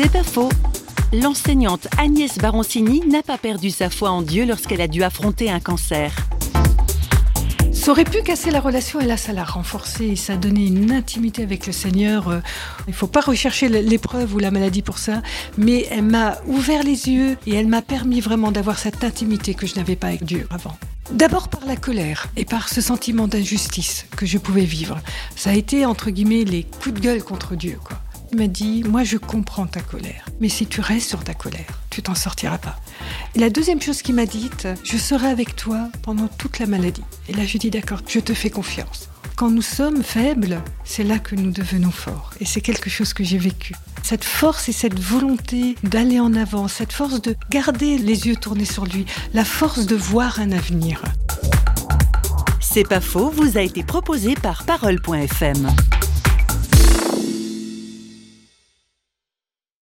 C'est pas faux. L'enseignante Agnès Baroncini n'a pas perdu sa foi en Dieu lorsqu'elle a dû affronter un cancer. Ça aurait pu casser la relation là ça l'a renforcée, ça a donné une intimité avec le Seigneur. Euh, il ne faut pas rechercher l'épreuve ou la maladie pour ça, mais elle m'a ouvert les yeux et elle m'a permis vraiment d'avoir cette intimité que je n'avais pas avec Dieu avant. D'abord par la colère et par ce sentiment d'injustice que je pouvais vivre. Ça a été entre guillemets les coups de gueule contre Dieu. Il m'a dit, moi je comprends ta colère, mais si tu restes sur ta colère, tu t'en sortiras pas. Et la deuxième chose qu'il m'a dite, je serai avec toi pendant toute la maladie. Et là je dis, d'accord, je te fais confiance. Quand nous sommes faibles, c'est là que nous devenons forts. Et c'est quelque chose que j'ai vécu. Cette force et cette volonté d'aller en avant, cette force de garder les yeux tournés sur lui, la force de voir un avenir. C'est pas faux, vous a été proposé par parole.fm.